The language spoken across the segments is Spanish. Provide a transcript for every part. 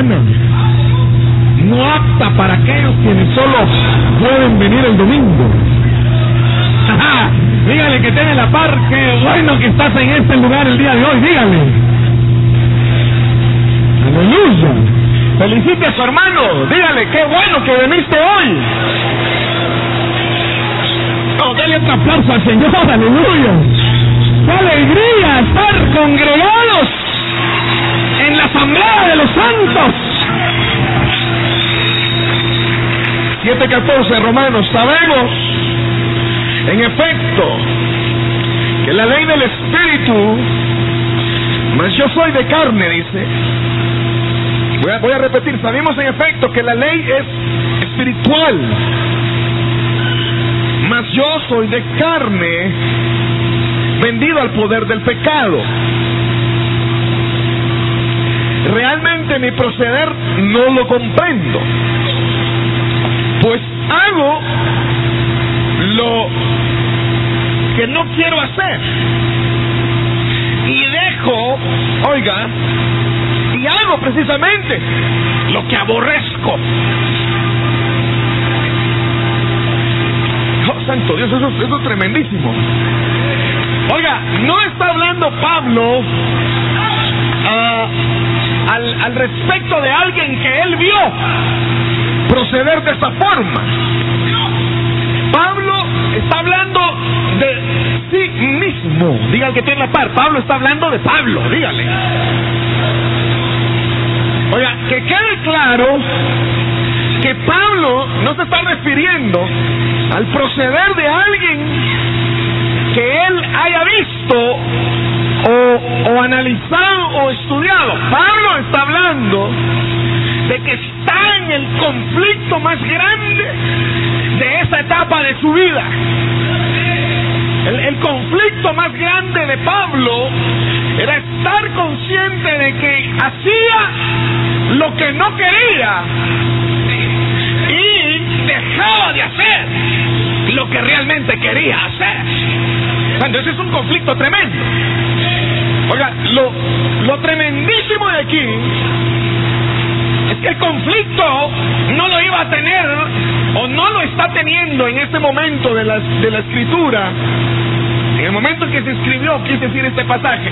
No apta para aquellos quienes solo pueden venir el domingo. Dígale que tiene la par, qué bueno que estás en este lugar el día de hoy, dígale. Aleluya. Felicite a su hermano, dígale, qué bueno que viniste hoy. Oh, dale otro aplauso al Señor, aleluya. Qué alegría estar congregados asamblea de los santos. 7.14 Romanos, sabemos en efecto, que la ley del Espíritu, mas yo soy de carne, dice. Voy a, voy a repetir, sabemos en efecto que la ley es espiritual, mas yo soy de carne, vendido al poder del pecado. Realmente mi proceder no lo comprendo, pues hago lo que no quiero hacer. Y dejo, oiga, y hago precisamente lo que aborrezco. Oh, santo Dios, eso, es tremendísimo. Oiga, no está hablando Pablo uh, al, al respecto de alguien que él vio proceder de esa forma. Pablo está hablando de sí mismo. Diga que tiene la par. Pablo está hablando de Pablo. Dígale. Oiga, que quede claro que Pablo no se está refiriendo al proceder de alguien que él haya visto o, o analizado o estudiado. Pablo está hablando de que está en el conflicto más grande de esa etapa de su vida. El, conflicto más grande de Pablo era estar consciente de que hacía lo que no quería y dejaba de hacer lo que realmente quería hacer. Entonces es un conflicto tremendo. Oiga, lo, lo tremendísimo de aquí es que el conflicto no lo iba a tener o no lo está teniendo en este momento de la, de la escritura, en el momento en que se escribió, quise decir este pasaje.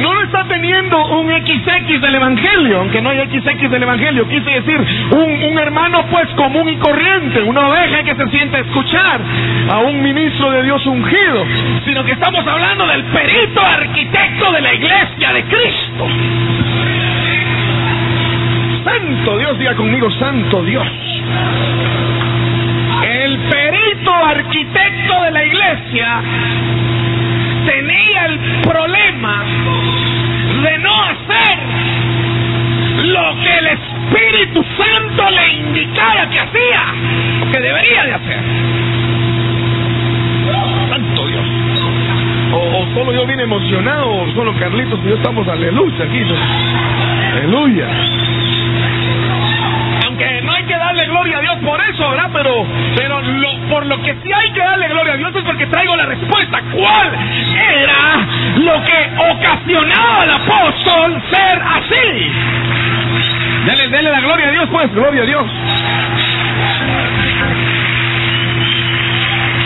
No está teniendo un XX del Evangelio, aunque no hay XX del Evangelio, quise decir un, un hermano pues común y corriente, una oveja que se siente a escuchar a un ministro de Dios ungido, sino que estamos hablando del perito arquitecto de la iglesia de Cristo. Santo Dios, diga conmigo, Santo Dios. El perito arquitecto de la iglesia tenía el problema de no hacer lo que el Espíritu Santo le indicaba que hacía, que debería de hacer. Santo Dios. O, solo yo vine emocionado, o solo Carlitos y yo estamos aleluya aquí. Aleluya no que gloria a Dios por eso, ¿verdad? Pero, pero lo, por lo que sí hay que darle gloria a Dios es porque traigo la respuesta. ¿Cuál era lo que ocasionaba al apóstol ser así? Dele, dele la gloria a Dios, pues, gloria a Dios.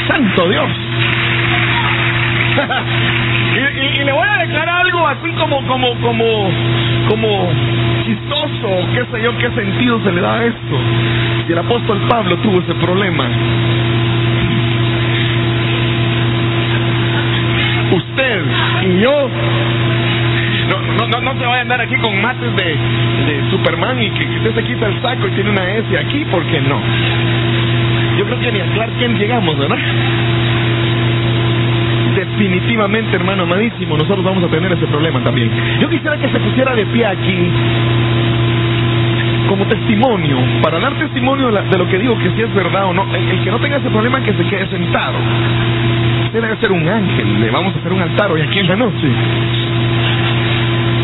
Santo Dios. y, y, y, le voy a declarar algo así como, como, como, como chistoso, qué sé yo, qué sentido se le da a esto. Y el apóstol Pablo tuvo ese problema. Usted y yo no, no, no se vaya a andar aquí con mates de, de Superman y que, usted se quita el saco y tiene una S aquí, porque no. Yo creo que ni a Clark Kent llegamos, ¿verdad? Definitivamente, hermano amadísimo, nosotros vamos a tener ese problema también. Yo quisiera que se pusiera de pie aquí como testimonio, para dar testimonio de, lo que digo, que si es verdad o no. El, el, que no tenga ese problema, que se quede sentado. Usted debe ser un ángel, le vamos a hacer un altar hoy aquí en la noche.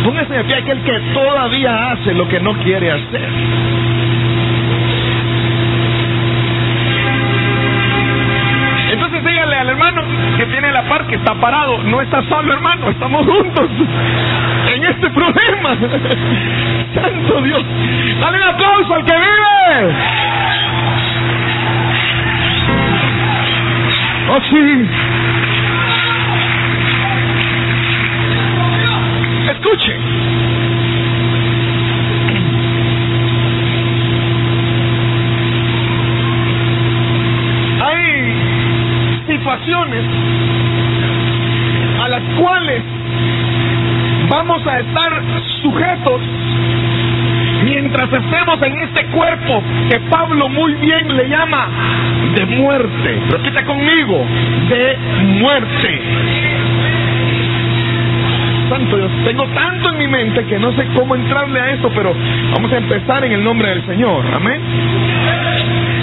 Póngase de pie aquel que todavía hace lo que no quiere hacer. Que tiene la par que está parado. No está solo, hermano, estamos juntos en este problema. Santo Dios. Dale un aplauso al que vive. Oh, sí. A las cuales vamos a estar sujetos mientras estemos en este cuerpo que Pablo muy bien le llama de muerte. Repita conmigo, de muerte. Tengo tanto en mi mente que no sé cómo entrarle a esto, pero vamos a empezar en el nombre del Señor. Amén.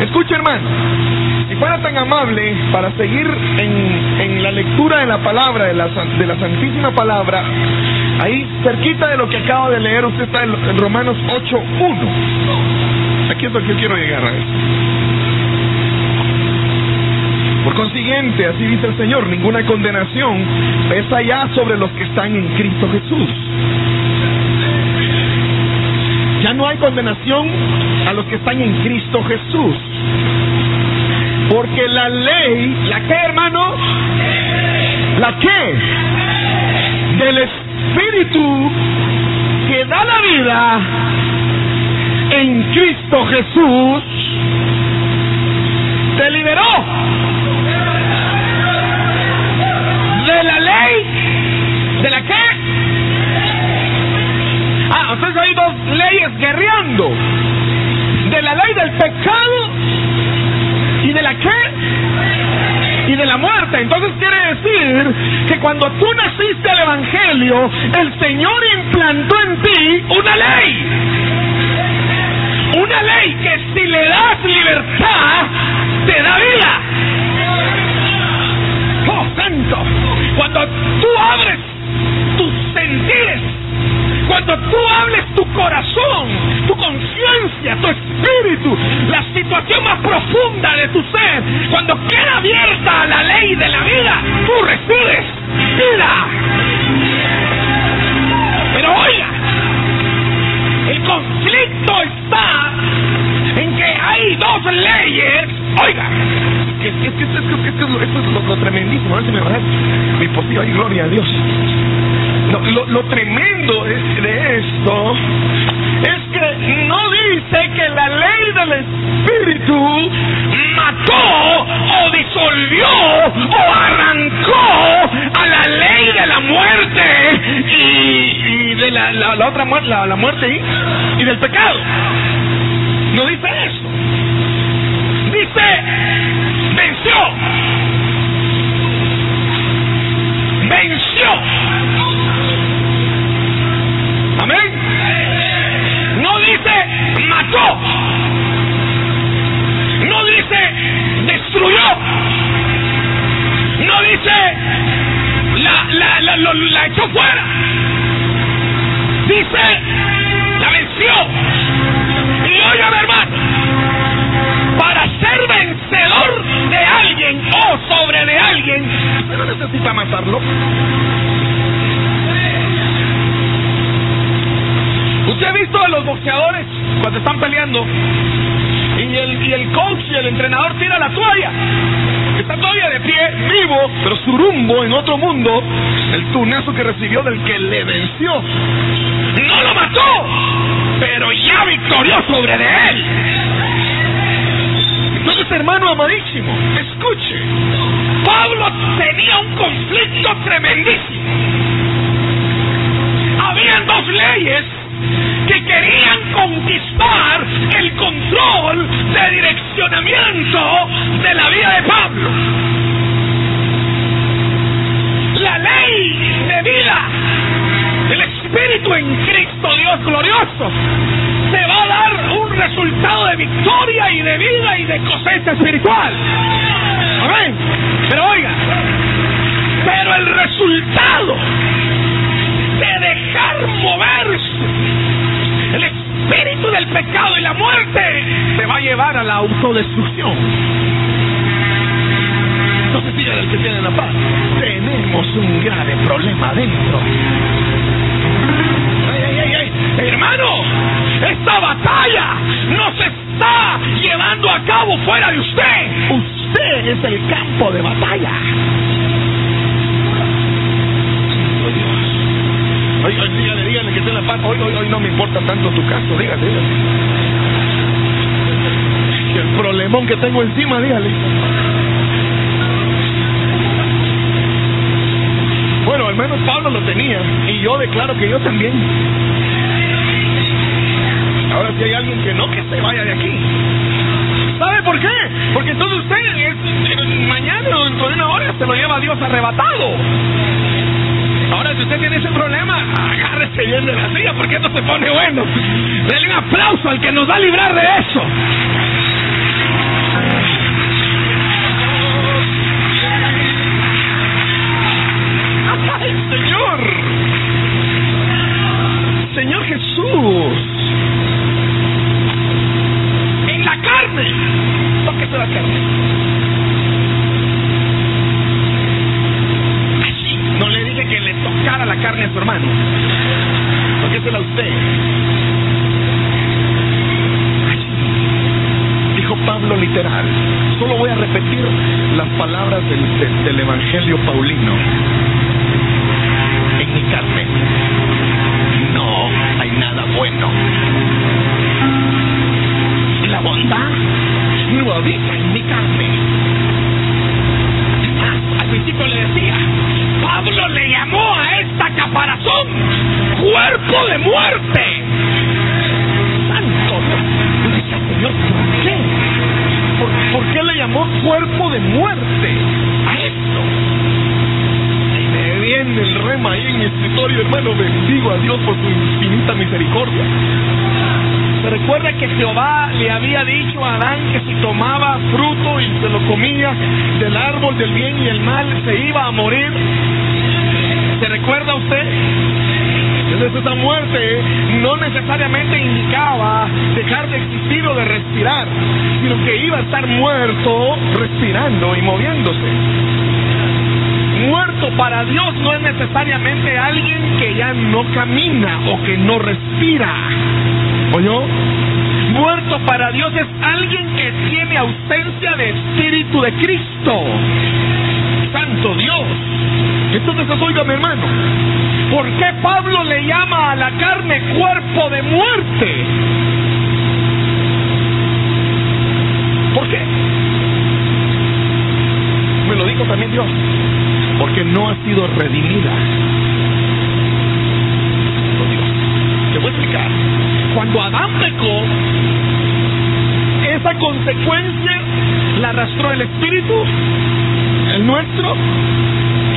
Escucha, hermano, si fuera tan amable para seguir en, en la lectura de la palabra, de la, de la Santísima Palabra, ahí cerquita de lo que acabo de leer, usted está en, en Romanos 8.1. Aquí es lo que quiero llegar a eso. Consiguiente, así dice el Señor, ninguna condenación pesa ya sobre los que están en Cristo Jesús. Ya no hay condenación a los que están en Cristo Jesús. Porque la ley, ¿la qué, hermano? ¿La qué? Del Espíritu que da la vida en Cristo Jesús te liberó de la ley. ¿De la qué? Ah, hay dos leyes guerreando. De la ley del pecado y de la qué? Y de la muerte. Entonces quiere decir que cuando tú naciste al Evangelio, el Señor implantó en ti una ley. Una ley que si le das libertad, te da vida. Cuando tú abres tus sentires, cuando tú hables tu corazón, tu conciencia, tu espíritu, la situación más profunda de tu ser, cuando queda abierta la ley de la vida, tú recibes vida. Pero oiga, el conflicto está en que hay dos leyes. Oiga, que, es que, es que, es que, esto es lo, tremendísimo, a ver si mi posible, ay, gloria a Dios. Lo, tremendo de esto es que no dice que la ley del Espíritu mató o disolvió o arrancó a la ley de la muerte y, de la, la, otra muerte, la, muerte y del pecado. No dice eso. Dice, venció. Venció. Amén. No dice mató. No dice destruyó. No dice la, la, la, lo- la echó fuera. Dice la venció. Y óigame hermano, o sobre de alguien, no necesita matarlo. Usted ha visto a los boxeadores cuando están peleando y el, y el coach y el entrenador tira la toalla. Está todavía de pie, vivo, pero su rumbo en otro mundo, el tunazo que recibió del que le venció. No lo mató, pero ya victorió sobre de él. Entonces, hermano amadísimo, escuche. Pablo tenía un conflicto tremendísimo. Habían dos leyes que querían conquistar el control de direccionamiento de la vida de Pablo. La ley de vida del Espíritu en Cristo Dios glorioso te va a dar resultado de victoria y de vida y de cosecha espiritual. Amén. Pero oiga, pero el resultado de dejar moverse el espíritu del pecado y la muerte te va a llevar a la autodestrucción. No si dígale al que tiene la paz. Tenemos un grave problema dentro. ¡Ay, ay, ay, ay! Hermano, esta batalla no se está llevando a cabo fuera de usted. Usted es el campo de batalla. Ay, ay, dígale, dígale que tiene la paz. Hoy, hoy, hoy no me importa tanto tu caso, dígale, dígale el problemón que tengo encima, dígale. Bueno, al menos Pablo lo tenía y yo declaro que yo también. Ahora si hay alguien que no, que se vaya de aquí. ¿Sabe por qué? Porque entonces usted mañana o dentro de una hora se lo lleva Dios arrebatado. Ahora, si usted tiene ese problema, agárrese bien de la silla porque esto se pone bueno. Denle un aplauso al que nos va a librar de eso. Solo voy a repetir las palabras del Evangelio Paulino que Jehová le había dicho a Adán que si tomaba fruto y se lo comía del árbol del bien y el mal, se iba a morir. ¿Se recuerda usted? Entonces esa muerte no necesariamente indicaba dejar de existir o de respirar, sino que iba a estar muerto respirando y moviéndose. Muerto para Dios no es necesariamente alguien que ya no camina o que no respira. ¿Oyó? Muerto para Dios es alguien que tiene ausencia de espíritu de Cristo. Santo Dios. Entonces, mi hermano, ¿por qué Pablo le llama a la carne cuerpo de muerte? ¿Por qué? Me lo dijo también Dios porque no ha sido redimida. Te voy a explicar. Cuando Adán pecó, esa consecuencia la arrastró el espíritu, el nuestro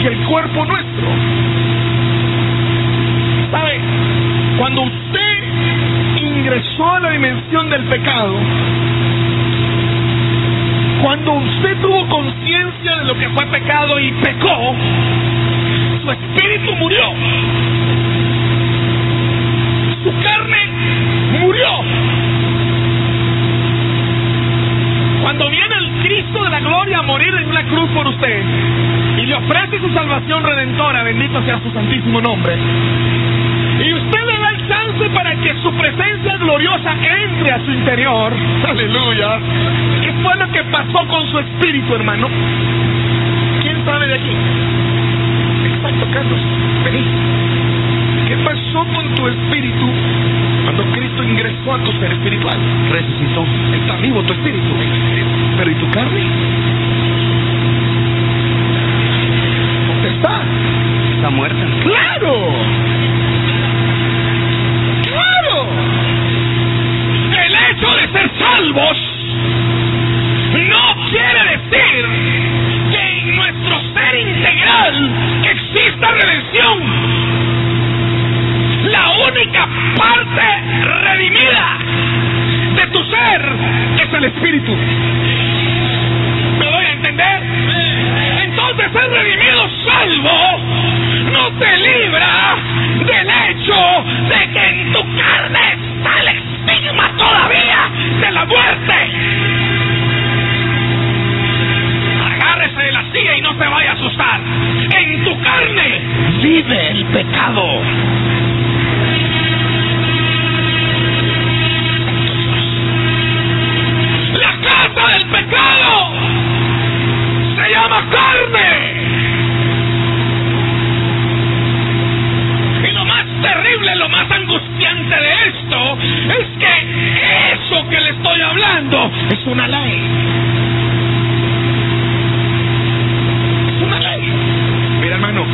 y el cuerpo nuestro. ¿Sabe? Cuando usted ingresó a la dimensión del pecado, cuando usted tuvo conciencia de lo que fue pecado y pecó, su espíritu murió. Su carne murió. Cuando viene el Cristo de la gloria a morir en una cruz por usted y le ofrece su salvación redentora, bendito sea su santísimo nombre, y usted le da el chance para que su presencia gloriosa entre a su interior, aleluya, fue lo que pasó con su espíritu, hermano? ¿Quién sabe de aquí? Exacto, Carlos. Vení. ¿Qué pasó con tu espíritu cuando Cristo ingresó a tu ser espiritual? Resucitó. Está vivo tu espíritu. Pero ¿y tu carne? ¿Dónde está? Está muerta. ¡Claro! ¡Claro! El hecho de ser salvos no quiere decir que en nuestro ser integral exista redención. La única parte es el Espíritu. ¿Me doy a entender? Entonces el redimido salvo no te libra del hecho de que en tu carne está el estigma todavía de la muerte. Agárrese de la silla y no te vaya a asustar. En tu carne vive el pecado. Del pecado se llama carne. Y lo más terrible, lo más angustiante de esto es que eso que le estoy hablando es una ley. Es una ley. Mira, hermano,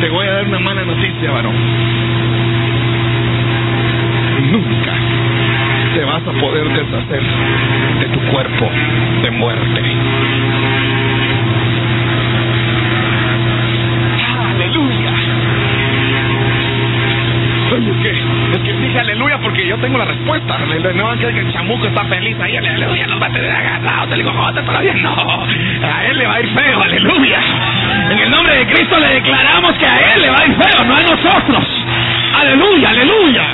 te voy a dar una mala noticia, varón. Nunca te vas a poder deshacer de tu cuerpo de muerte. Aleluya. Oye, es que, es que dije aleluya porque yo tengo la respuesta. Aleluya, No es que el chamuco está feliz ahí, aleluya, no va a tener agarrado. Te digo, todavía no. A él le va a ir feo, aleluya. En el nombre de Cristo le declaramos que a él le va a ir feo, no a nosotros. Aleluya, aleluya.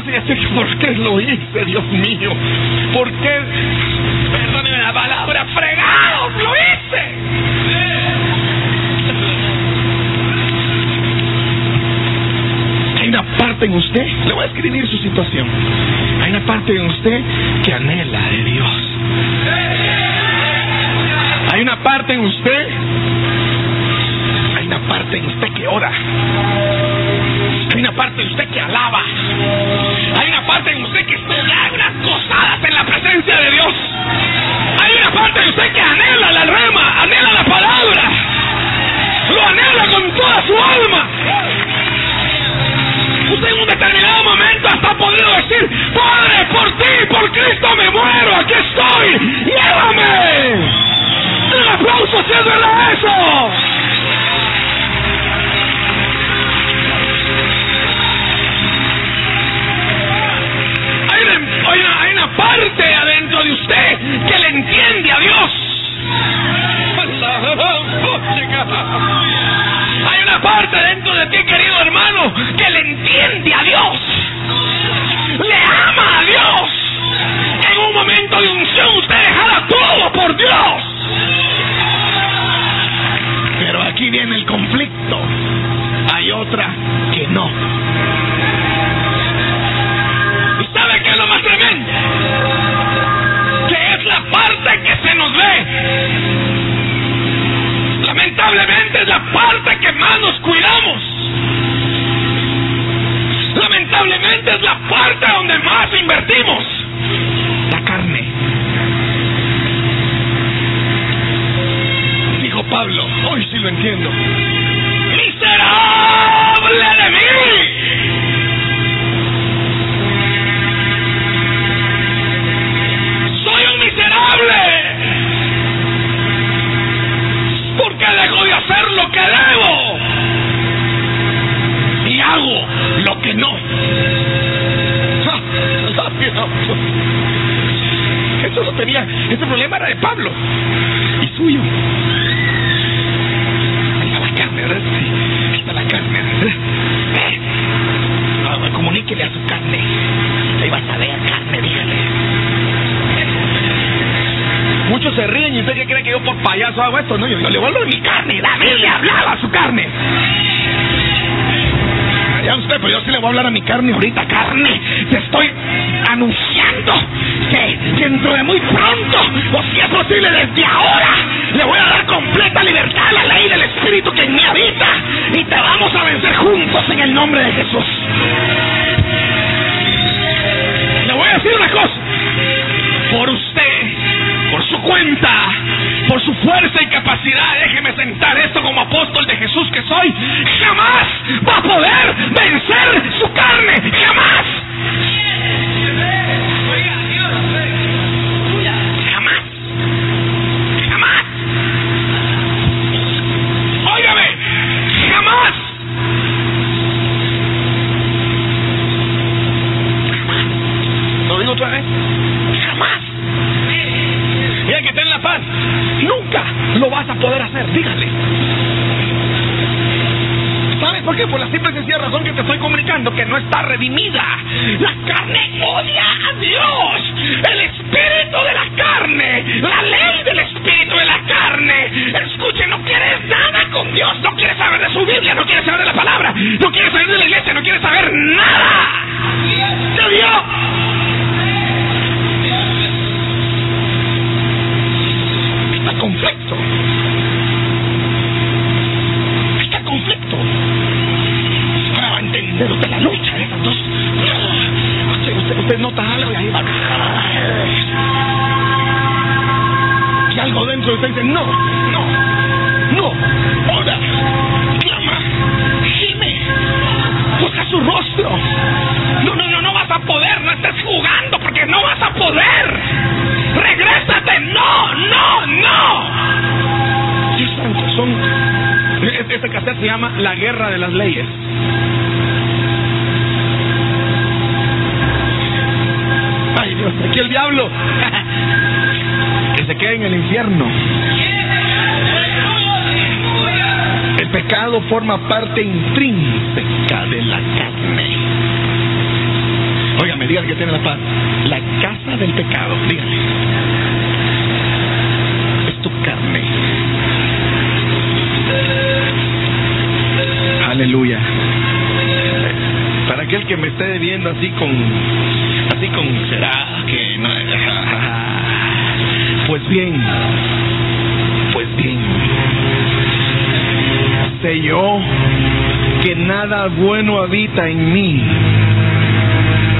Minuto atrás y decir, ¿por qué lo hice, Dios mío? ¿Por qué? Perdóneme la palabra, fregados, lo hice. Hay una parte en usted, le voy a escribir su situación. Hay una parte en usted que anhela de Dios. Hay una parte en usted parte en usted que ora. Hay una parte en usted que alaba. Hay una parte en usted que estudia unas gozadas en la presencia de Dios. Hay una parte en usted que anhela la rema, anhela la palabra. Lo anhela con toda su suyo. Ahí está la carne, ¿verdad? Sí, ahí está la carne. ¿verdad? Ah, comuníquele a su carne. Ahí vas a ver carne, dígale. Muchos se ríen y usted qué cree que que yo por payaso hago esto. No, yo, le a hablar de mi carne. David le hablaba a su carne. Pero yo sí le voy a hablar a mi carne ahorita. Carne, te estoy anunciando que dentro de muy pronto, o si es posible desde ahora, le voy a dar completa libertad a la ley del Espíritu que en mí habita. Y te vamos a vencer juntos en el nombre de Jesús. Le voy a decir una cosa. Por usted, por su cuenta, por su fuerza y capacidad, déjeme sentar esto como apóstol de Jesús que soy, jamás va a poder vencer su carne, jamás. ¿Sabes por la simple y sencilla razón que te estoy comunicando, que no está redimida. La carne odia a Dios. El espíritu de la carne, la ley del espíritu de la carne. Escuche, no quieres nada con Dios, no quieres saber de su Biblia, no quieres saber de la palabra, no quieres saber de la iglesia, no quieres saber nada Dios. Parte intrínseca de la carne. Óigame, dígale que tiene la paz. La casa del pecado, dígale. Es tu carne. Aleluya. Para aquel que me esté viendo así con, nada bueno habita en mí,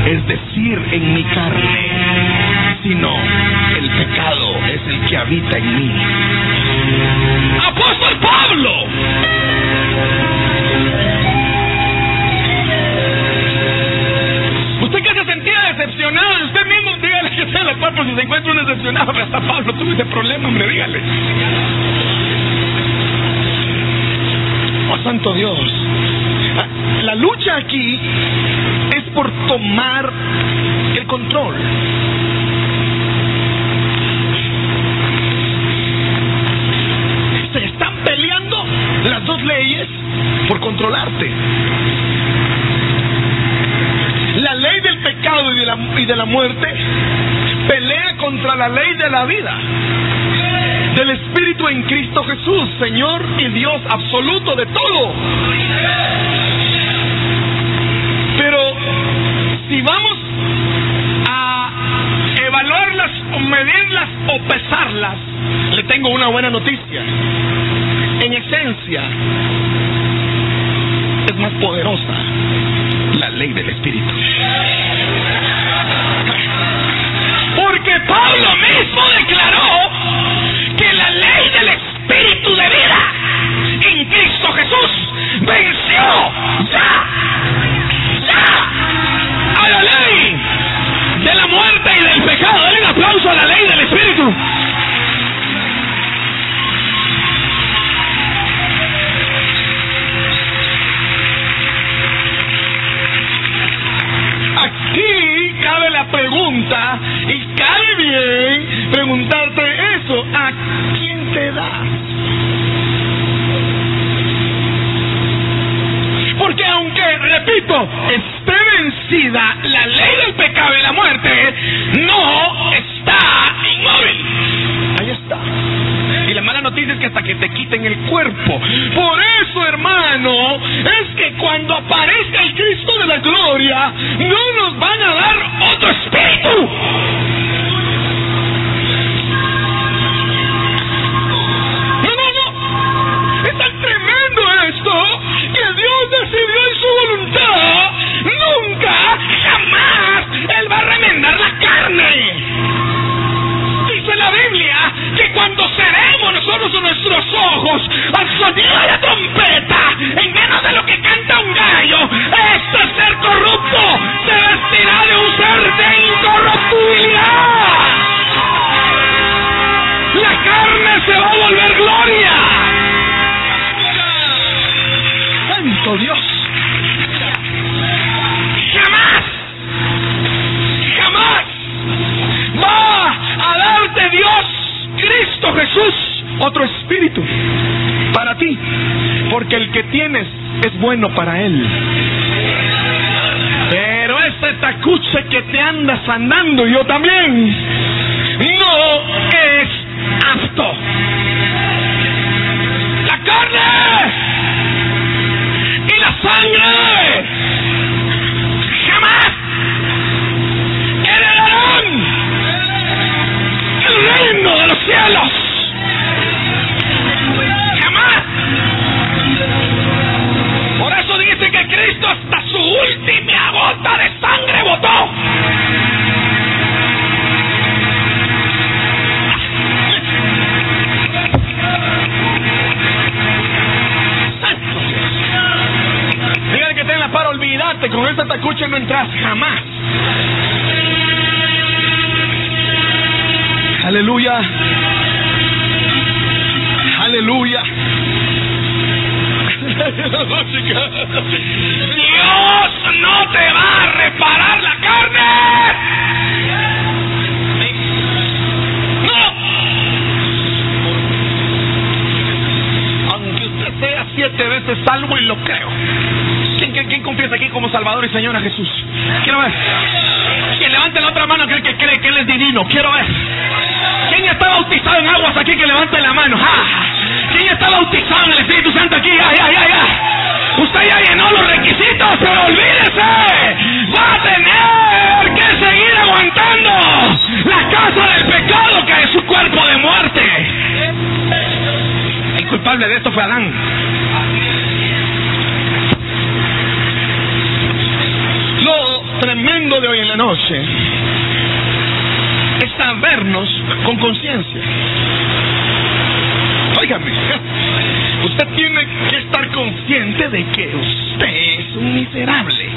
es decir, en mi carne, sino el pecado es el que habita en mí. Apóstol Pablo. Usted que se sentía decepcionado de usted mismo, dígale que sea la por si se encuentra un decepcionado, hasta Pablo tuvo ese problema, hombre, dígale. Santo Dios. La lucha aquí es por tomar el control. Se están peleando las dos leyes por controlarte. La ley del pecado y de la, y de la muerte pelea contra la ley de la vida. Del Espíritu en Cristo Jesús, Señor y Dios absoluto de todo. Pero si vamos a evaluarlas medirlas o pesarlas, le tengo una buena noticia. En esencia, es más poderosa la ley del Espíritu. Porque Pablo mismo declaró esté vencida la ley del pecado y la muerte, no está inmóvil. Ahí está. que hasta que te quiten el cuerpo. Por eso, hermano, es que cuando aparezca el Cristo de la gloria, no nos van a dar otro espíritu. No, no, no. Es tan tremendo esto decidió en su voluntad nunca, jamás, Él va a remendar la carne. Dice la Biblia que cuando seremos nosotros nuestros ojos al sonido de la trompeta, en menos de lo que canta un gallo, este ser corrupto se vestirá de un ser de incorruptibilidad. La carne se va a volver gloria. Dios. Jamás, jamás va a darte Dios, Cristo Jesús, otro espíritu para ti, porque el que tienes es bueno para Él. Pero este tacuche que te andas andando, yo también, no es apto. La carne la sangre no jamás. Aleluya. Aleluya. Dios no te va a reparar la carne. No. Aunque usted sea siete veces salvo y lo creo. ¿Quién, quién, confiesa aquí como Salvador y Señor a Jesús? Quiero ver. Quien levante la otra mano aquel que cree que Él es divino. Quiero ver. ¿Quién está bautizado en aguas aquí que levante la mano? ¡Ja! ¿Quién está bautizado en el Espíritu Santo aquí? ¡Ya, ya, ya, ya! Usted ya llenó los requisitos, pero olvídese. Va a tener que seguir aguantando la casa del pecado que es su cuerpo de muerte. El culpable de esto fue Adán. Lo tremendo de hoy en la noche es sabernos con conciencia. Óigame, usted tiene que estar consciente de que usted es un miserable.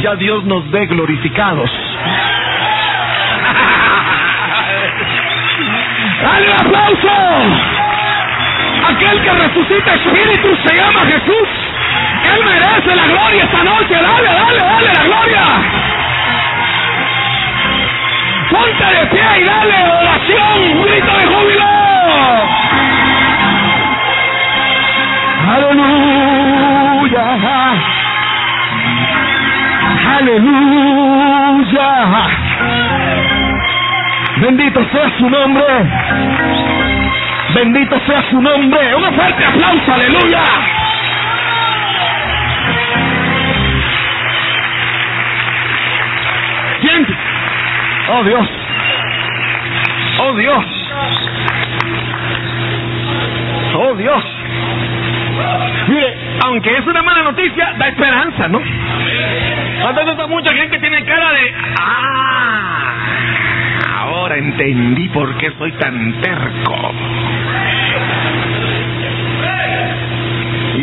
Ya Dios nos ve glorificados. ¡Dale un aplauso! Aquel que resucita espíritu se llama Jesús. Él merece la gloria esta noche. Dale, dale, dale la gloria. Ponte de pie y dale oración, un grito de júbilo. Aleluya. Aleluya. Bendito sea su nombre. Bendito sea su nombre. Un fuerte aplauso, aleluya. Siente. Oh Dios. Oh Dios. Oh Dios. Mire, aunque es una mala noticia, da esperanza, ¿no? Mucha gente tiene cara de... Ah, ahora entendí por qué soy tan terco.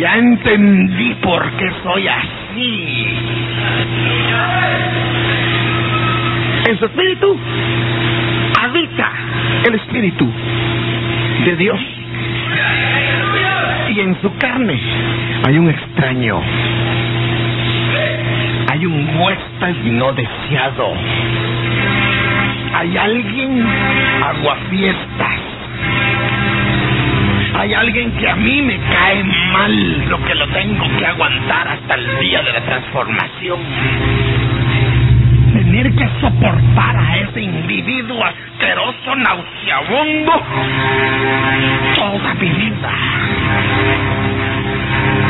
Ya entendí por qué soy así. En su espíritu habita el espíritu de Dios. Y en su carne hay un extraño. Hay un huésped no deseado. Hay alguien aguafiestas. Hay alguien que a mí me cae mal, lo que lo tengo que aguantar hasta el día de la transformación. Tener que soportar a ese individuo asqueroso, nauseabundo, toda mi vida.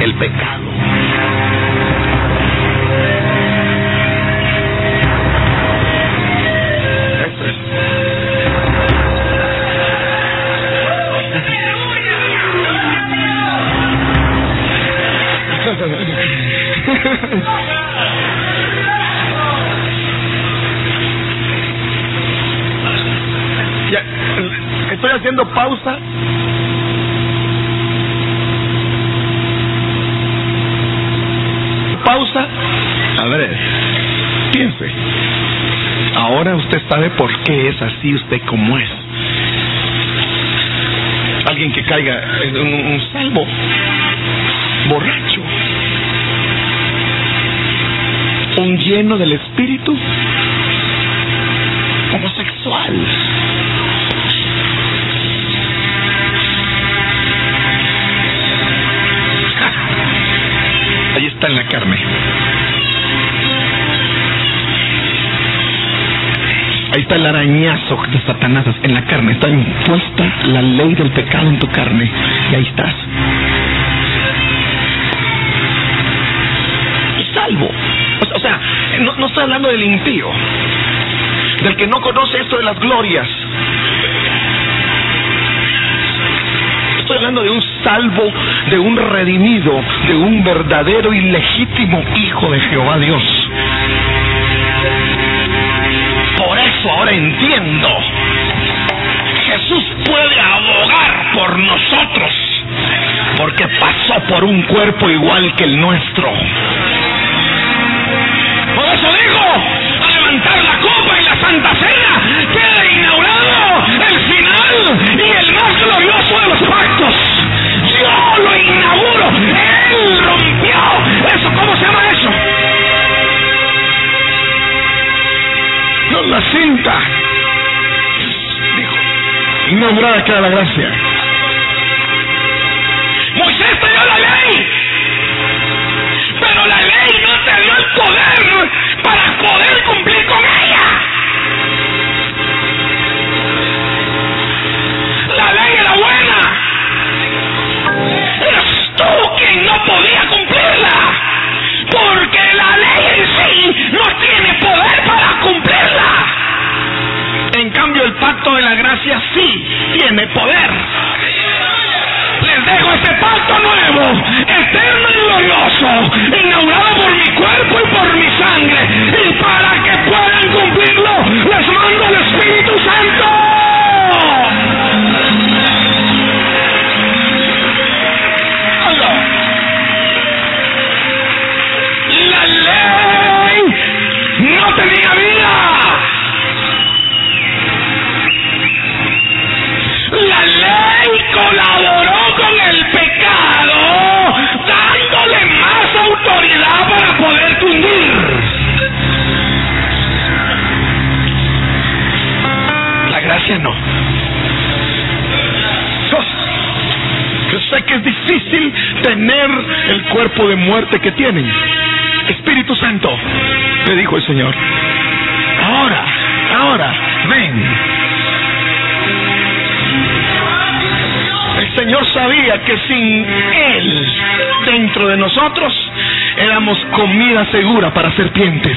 El pecado. Haciendo pausa. Pausa. A ver, piense. Ahora usted sabe por qué es así usted como es. Alguien que caiga en un, un salvo borracho un lleno del espíritu homosexual. Está en la carne. Ahí está el arañazo de Satanás en la carne. Está impuesta la ley del pecado en tu carne. Y ahí estás. Salvo. O sea, no, no hablando del impío, del que no conoce esto de las glorias. Estoy hablando de un salvo, de un redimido, de un verdadero y legítimo hijo de Jehová Dios. Por eso ahora entiendo. Jesús puede abogar por nosotros, porque pasó por un cuerpo igual que el nuestro. Por eso digo, a levantar la copa y la Santa Cena y el más glorioso de los pactos. Yo lo inauguro. Él rompió eso. ¿Cómo se llama eso? No, la cinta. Dijo, inaugurada queda la gracia. Moisés te dio la ley. Pero la ley no te dio el poder para poder cumplir con ella. Ley era buena. Eras tú quien no podía cumplirla. Porque la ley en sí no tiene poder para cumplirla. En cambio, el pacto de la gracia sí tiene poder. Les dejo este pacto nuevo, eterno y glorioso, inaugurado por mi cuerpo y por mi sangre. Y para que puedan cumplirlo, les mando de muerte que tienen. Espíritu Santo, le dijo el Señor. Ahora, ahora, ven. El Señor sabía que sin Él dentro de nosotros éramos comida segura para serpientes.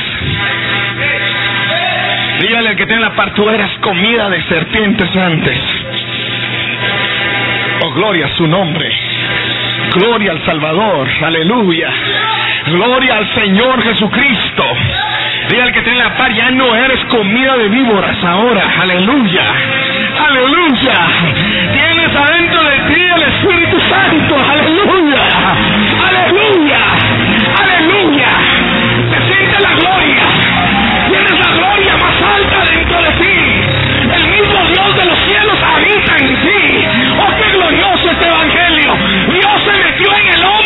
Dígale al que tiene la par, tú eras comida de serpientes antes. Oh, gloria a su nombre. Gloria al Salvador. Aleluya. Gloria al Señor Jesucristo. Dígale al que tiene la par, ya no eres comida de víboras ahora. Aleluya. Aleluya. Tienes adentro de ti el Espíritu Santo. Aleluya. Aleluya. Aleluya. Se siente la gloria. Tienes la gloria más alta dentro de ti. El mismo Dios de los cielos habita en ti. Oh, glorioso este evangelio. Dios se metió en el hombre.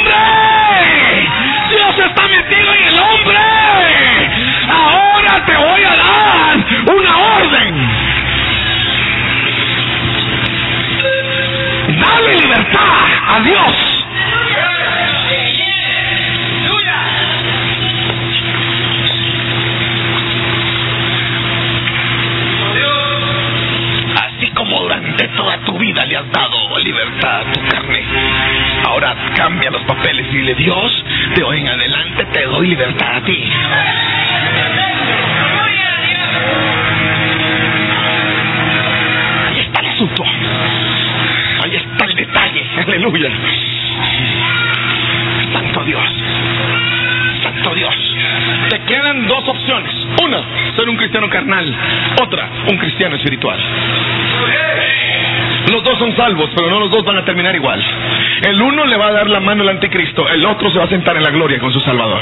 Dile, Dios, de hoy en adelante te doy libertad a ti. Ahí está el asunto. Ahí está el detalle. Aleluya. Santo Dios. Santo Dios. Te quedan dos opciones. Una, ser un cristiano carnal. Otra, un cristiano espiritual. Los dos son salvos, pero no los dos van a terminar igual. El uno le va a dar la mano al anticristo, el otro se va a sentar en la gloria con su Salvador.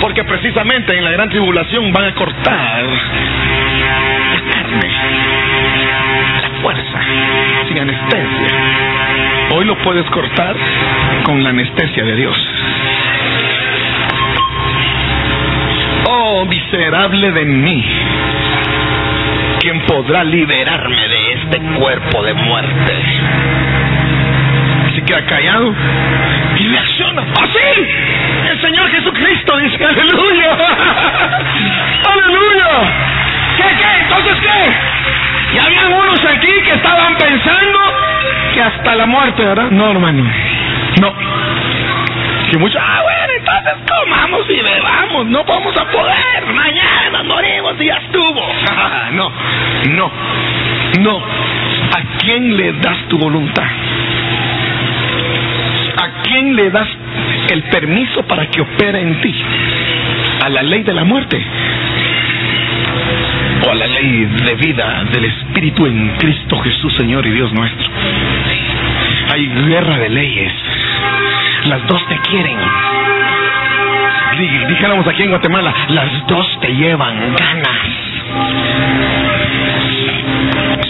Porque precisamente en la gran tribulación van a cortar la carne, la fuerza, sin anestesia. Hoy lo puedes cortar con la anestesia de Dios. Oh, miserable de mí ¿quién podrá liberarme de este cuerpo de muerte? Así queda callado y reacciona. ¡Así! ¡Ah, el Señor Jesucristo dice, aleluya. ¡Aleluya! ¿Qué, qué? ¿Entonces qué? Y había unos aquí que estaban pensando que hasta la muerte, ¿verdad? No, hermano. No. Que mucho, ah, bueno, entonces comamos y bebamos, no vamos a poder. Mañana morimos y ya estuvo. no, no, no. ¿A quién le das tu voluntad? ¿A quién le das el permiso para que opere en ti? ¿A la ley de la muerte? ¿O a la ley de vida del Espíritu en Cristo Jesús, Señor y Dios nuestro? Hay guerra de leyes. Las dos te quieren. Dijéramos aquí en Guatemala, las dos te llevan ganas.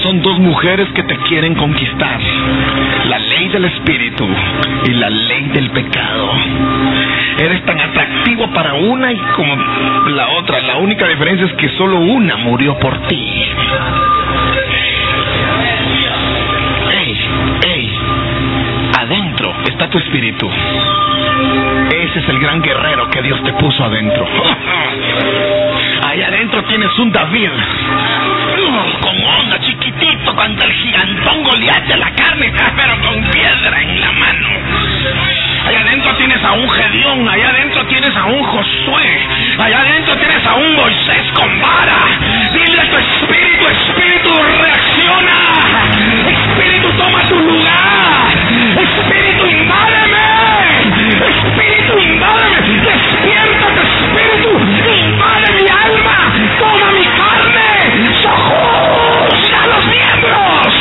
Son dos mujeres que te quieren conquistar. La ley del espíritu y la ley del pecado. Eres tan atractivo para una y como la otra. La única diferencia es que solo una murió por ti. Ey, ey, adentro está tu espíritu. Ese es el gran guerrero que Dios te puso adentro. Ahí adentro tienes un David. Con onda, chiquitito, contra el gigantón Goliat la carne, pero con piedra en la mano. Allá adentro tienes a un Gedeón, allá adentro tienes a un Josué, allá adentro tienes a un Moisés con vara. Dile a tu espíritu, espíritu, reacciona. Espíritu, toma tu lugar. Despierta espíritu. Invade mi alma. Toma mi carne. a los miembros.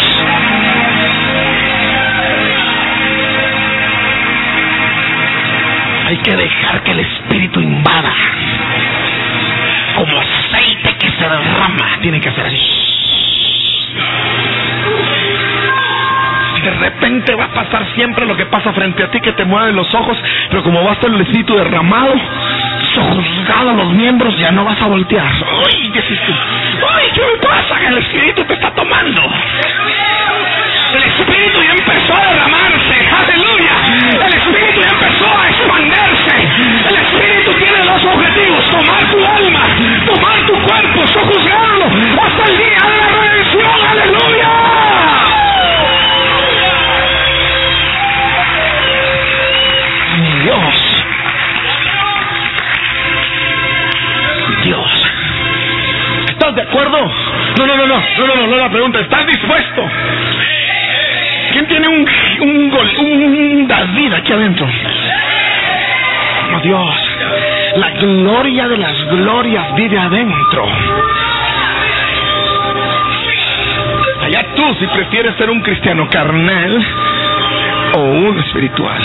Hay que dejar que el espíritu invada. Como aceite que se derrama. Tiene que hacer repente va a pasar siempre lo que pasa frente a ti, que te mueve los ojos, pero como va a estar el espíritu derramado, sojuzgado los miembros, ya no vas a voltear. ¡Uy! Tú, ¡Uy! ¿Qué me pasa? El espíritu te está tomando. El espíritu ya empezó a derramarse. ¡Aleluya! El espíritu ya empezó a expandirse. El espíritu tiene dos objetivos: tomar tu alma, tomar tu cuerpo, sojuzgarlo hasta el día de la redención. ¡Aleluya! ¿Estás de acuerdo? No, no, no, no, no, no, no, no la pregunta. ¿Estás dispuesto? ¿Quién tiene un, gol, un David aquí adentro? Oh Dios, la gloria de las glorias vive adentro. Allá tú si prefieres ser un cristiano carnal o un espiritual.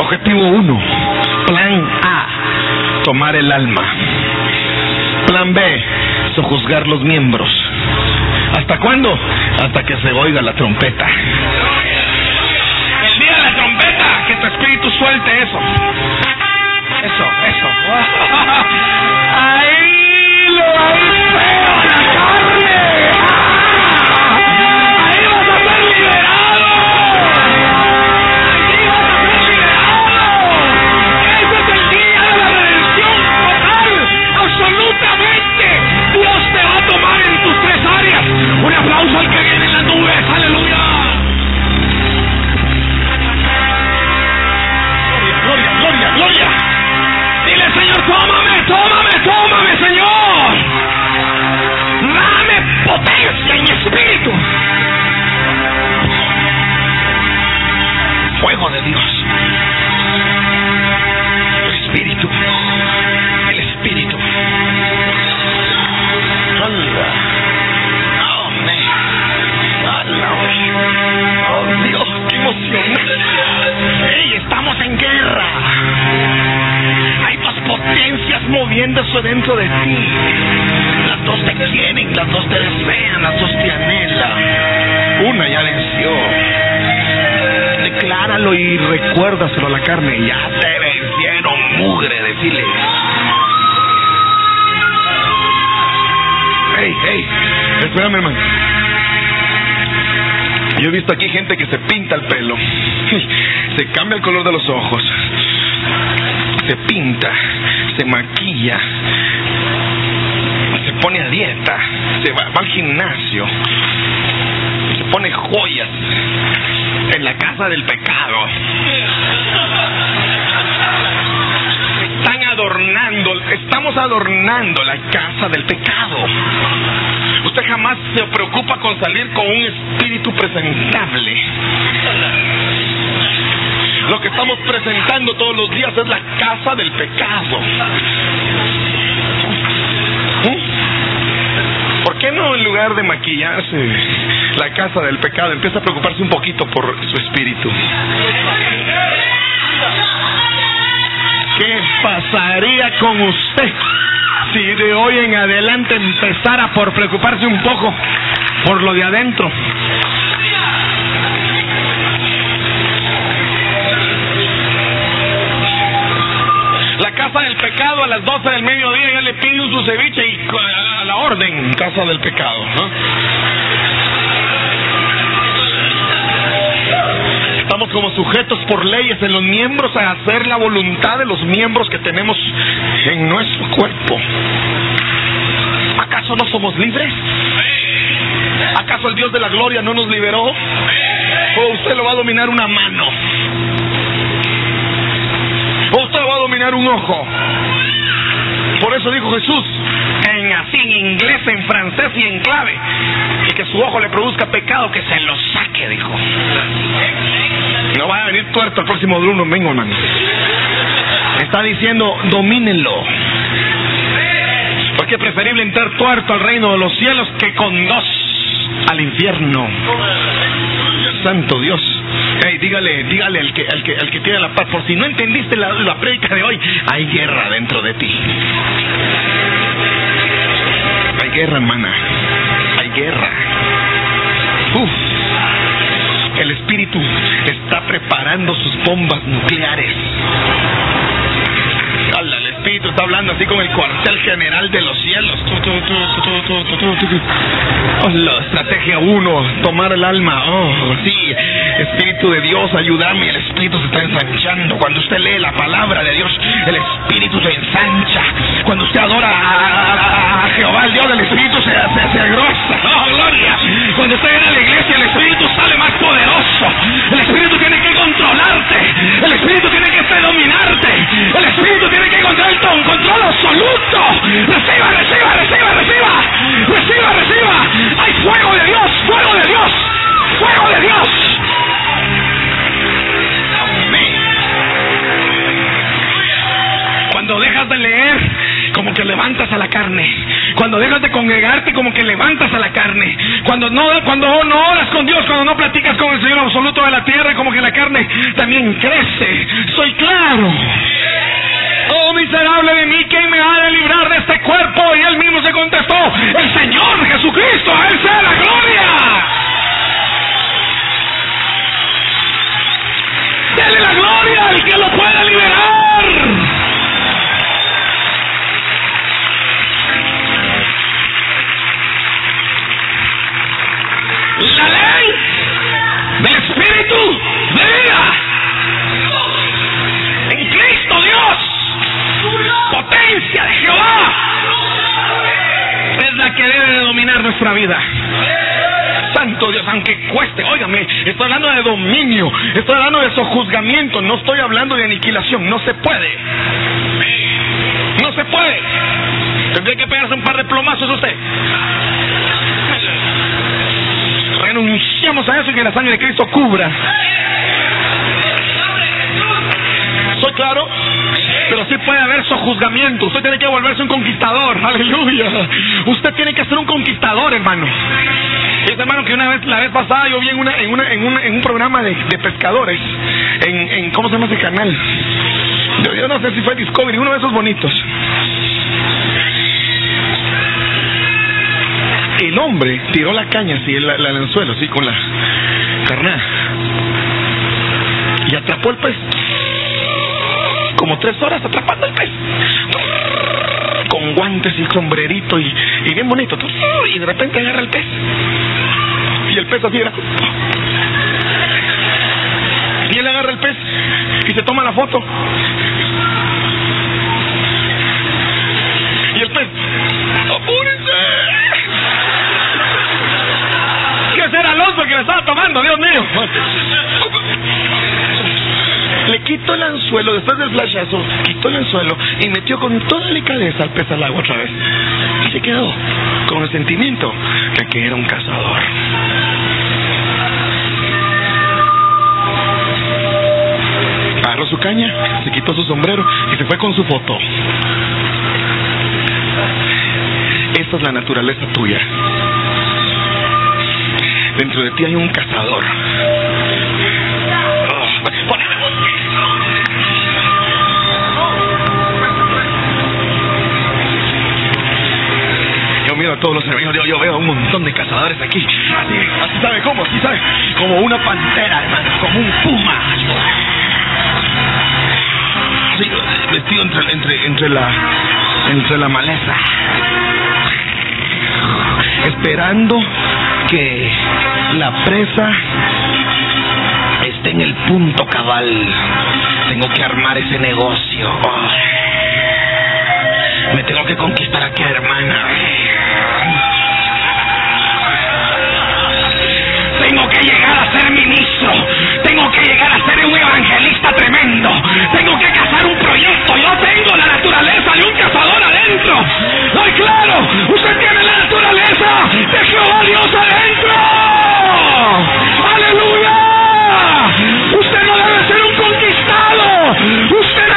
Objetivo 1. Plan A. Tomar el alma. Plan B. Sojuzgar los miembros. ¿Hasta cuándo? Hasta que se oiga la trompeta. El día de la trompeta, que tu espíritu suelte eso. En la casa del pecado. Están adornando, estamos adornando la casa del pecado. Usted jamás se preocupa con salir con un espíritu presentable. Lo que estamos presentando todos los días es la casa del pecado. ¿Mm? ¿Por qué no en lugar de maquillarse la casa del pecado empieza a preocuparse un poquito por su espíritu? ¿Qué pasaría con usted si de hoy en adelante empezara por preocuparse un poco por lo de adentro? La casa del pecado a las 12 del mediodía ya le pide un su ceviche y a la orden, casa del pecado. Estamos como sujetos por leyes en los miembros a hacer la voluntad de los miembros que tenemos en nuestro cuerpo. ¿Acaso no somos libres? ¿Acaso el Dios de la gloria no nos liberó? ¿O usted lo va a dominar una mano? ¿O usted lo va a dominar un ojo? Por eso dijo Jesús, así en inglés, en francés y en clave, y que su ojo le produzca pecado, que se lo saque, dijo. No va a venir tuerto el próximo domingo, hermano. Está diciendo, domínenlo. Porque es preferible entrar tuerto al reino de los cielos que con dos al infierno. Santo Dios. Hey, dígale, dígale al que, al que, al que tiene la paz, por si no entendiste la, la prédica de hoy, hay guerra dentro de ti. Hay guerra, hermana. Hay guerra. Uf. El espíritu está preparando sus bombas nucleares. El está hablando así con el cuartel general de los cielos. la estrategia uno, tomar el alma. Oh, sí, espíritu de Dios, ayúdame. El espíritu se está ensanchando. Cuando usted lee la palabra de Dios, el espíritu se ensancha. Cuando usted adora a, Jehová, el Dios del espíritu se, se, se agrosa. Oh, gloria. Cuando usted viene a la iglesia, el espíritu sale más poderoso. El espíritu tiene que controlarte. El espíritu tiene que dominarte. El espíritu tiene que encontrar un control absoluto. Reciba, reciba, reciba, reciba. Reciba, reciba. Hay fuego de Dios, fuego de Dios, fuego de Dios. Cuando dejas de leer, como que levantas a la carne. Cuando dejas de congregarte, como que levantas a la carne. Cuando no, cuando no oras con Dios, cuando no platicas con el Señor absoluto de la tierra, como que la carne también crece. Soy claro. Oh miserable de mí, ¿quién me ha de librar de este cuerpo? Y él mismo se contestó, el Señor Jesucristo, a él sea la gloria. Dele la gloria al que lo pueda liberar. Dominio, estoy hablando de sojuzgamiento, no estoy hablando de aniquilación, no se puede. No se puede. Tendría que pegarse un par de plomazos usted. Renunciamos a eso y que la sangre de Cristo cubra. ¿Soy claro? Pero sí puede haber sojuzgamiento. Usted tiene que volverse un conquistador. Aleluya. Usted tiene que ser un conquistador, hermano. Es hermano que una vez, la vez pasada yo vi en, una, en, una, en, en un programa de, de pescadores. En, en, ¿Cómo se llama ese canal? Yo, yo no sé si fue Discovery, uno de esos bonitos. El hombre tiró la caña así, el, el anzuelo, así, con la carnada. Y atrapó el pez. Como tres horas atrapando el pez. Con guantes y sombrerito y, bien bonito. Y de repente agarra el pez. Y el pez así era. Y él agarra el pez y se toma la foto. Y el pez. ¡Apúrense! ¿Qué será Alonso que le estaba tomando? Dios mío. Le quitó el anzuelo después del flashazo, quitó el anzuelo y metió con toda delicadeza al pez al agua otra vez. Y se quedó con el sentimiento de que era un cazador. Agarró su caña, se quitó su sombrero y se fue con su foto. Esta es la naturaleza tuya. Dentro de ti hay un cazador. A todos los hermanos, yo, yo veo un montón de cazadores aquí. Así, sabe cómo, así sabe. Como una pantera, hermano, como un puma. Así, vestido entre, entre, entre la entre la maleza. Esperando que la presa esté en el punto cabal. Tengo que armar ese negocio. Me tengo que conquistar a aquella hermana. Tengo que llegar a ser ministro. Tengo que llegar a ser un evangelista tremendo. Tengo que cazar un proyecto. Yo tengo la naturaleza de un cazador adentro. ¡Ay, claro! Usted tiene la naturaleza de Jehová Dios adentro. ¡Aleluya! Usted no debe ser un conquistado. Usted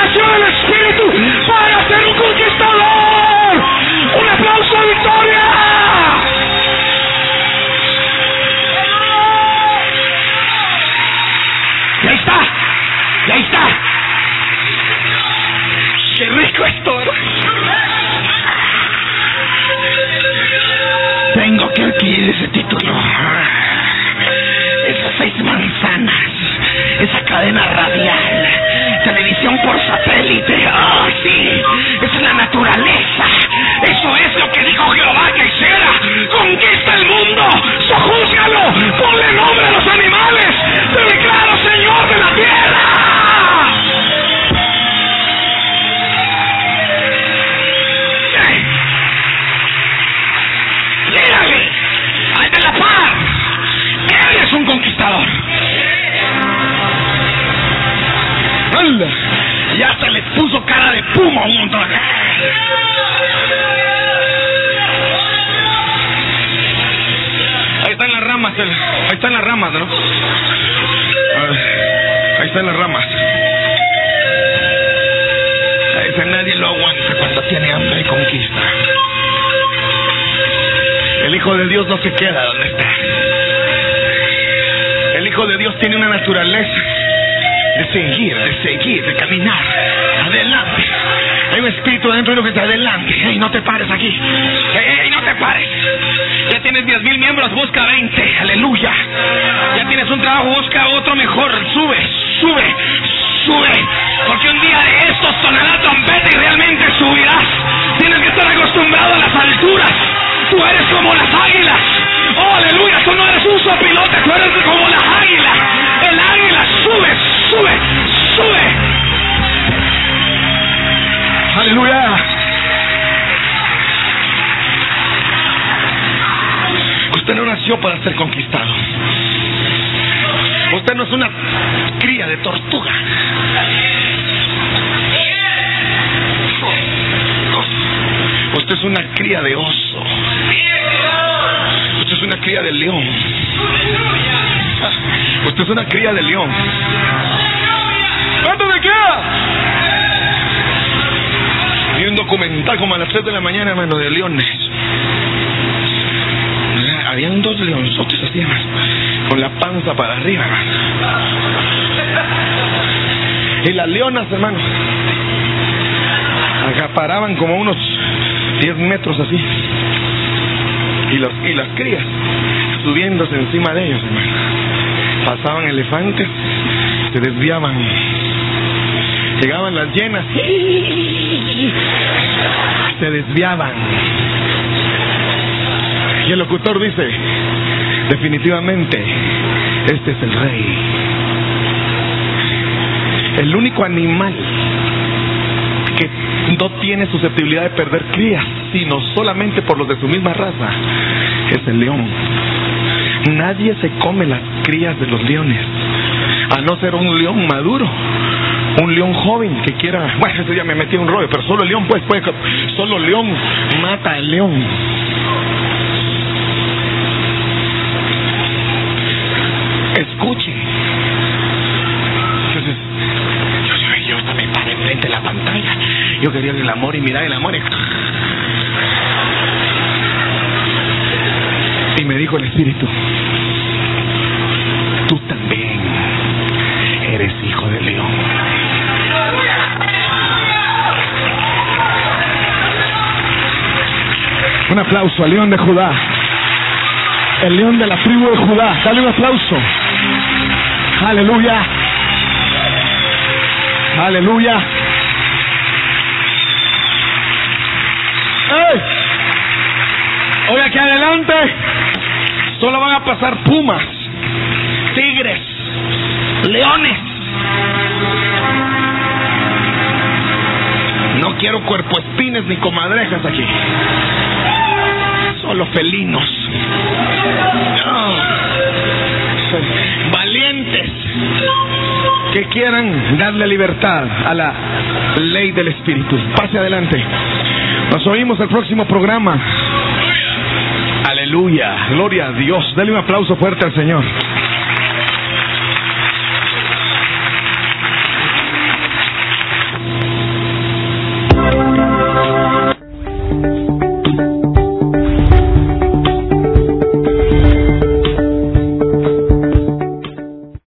Un sopilote, tú eres como las águilas. El águila sube, sube, sube. Aleluya. Usted no nació para ser conquistado. Usted no es una cría de tortuga. es una cría de oso. Usted es una cría de león. Usted es una cría de león. ¿Cuánto me queda? Y un documental como a las 3 de la mañana, hermano, de leones. Habían dos leonzotes así, con la panza para arriba, hermano. Y las leonas, hermano, acaparaban como unos 10 metros así. Y, los, y las crías subiéndose encima de ellos, hermano. Pasaban elefantes, se desviaban. Llegaban las llenas, se desviaban. Y el locutor dice, definitivamente, este es el rey. El único animal que no tiene susceptibilidad de perder crías, sino solamente por los de su misma raza, es el león. Nadie se come las crías de los leones, a no ser un león maduro, un león joven que quiera, bueno, ese ya me metí un rollo, pero solo el león pues puede, solo el león mata al león. Escuche. Entonces, yo, yo, yo también paré enfrente de la pantalla. Yo quería el amor y mirar el amor. Y me dijo el Espíritu, Un aplauso al león de Judá. El león de la tribu de Judá. Dale un aplauso. Aleluya. Aleluya. ¡Ey! Hoy aquí adelante solo van a pasar pumas, tigres, leones. No quiero cuerpoespines ni comadrejas aquí. Solo felinos. No. Valientes que quieran darle libertad a la ley del Espíritu. Pase adelante. Nos oímos el próximo programa. Aleluya. Gloria a Dios. Dale un aplauso fuerte al Señor.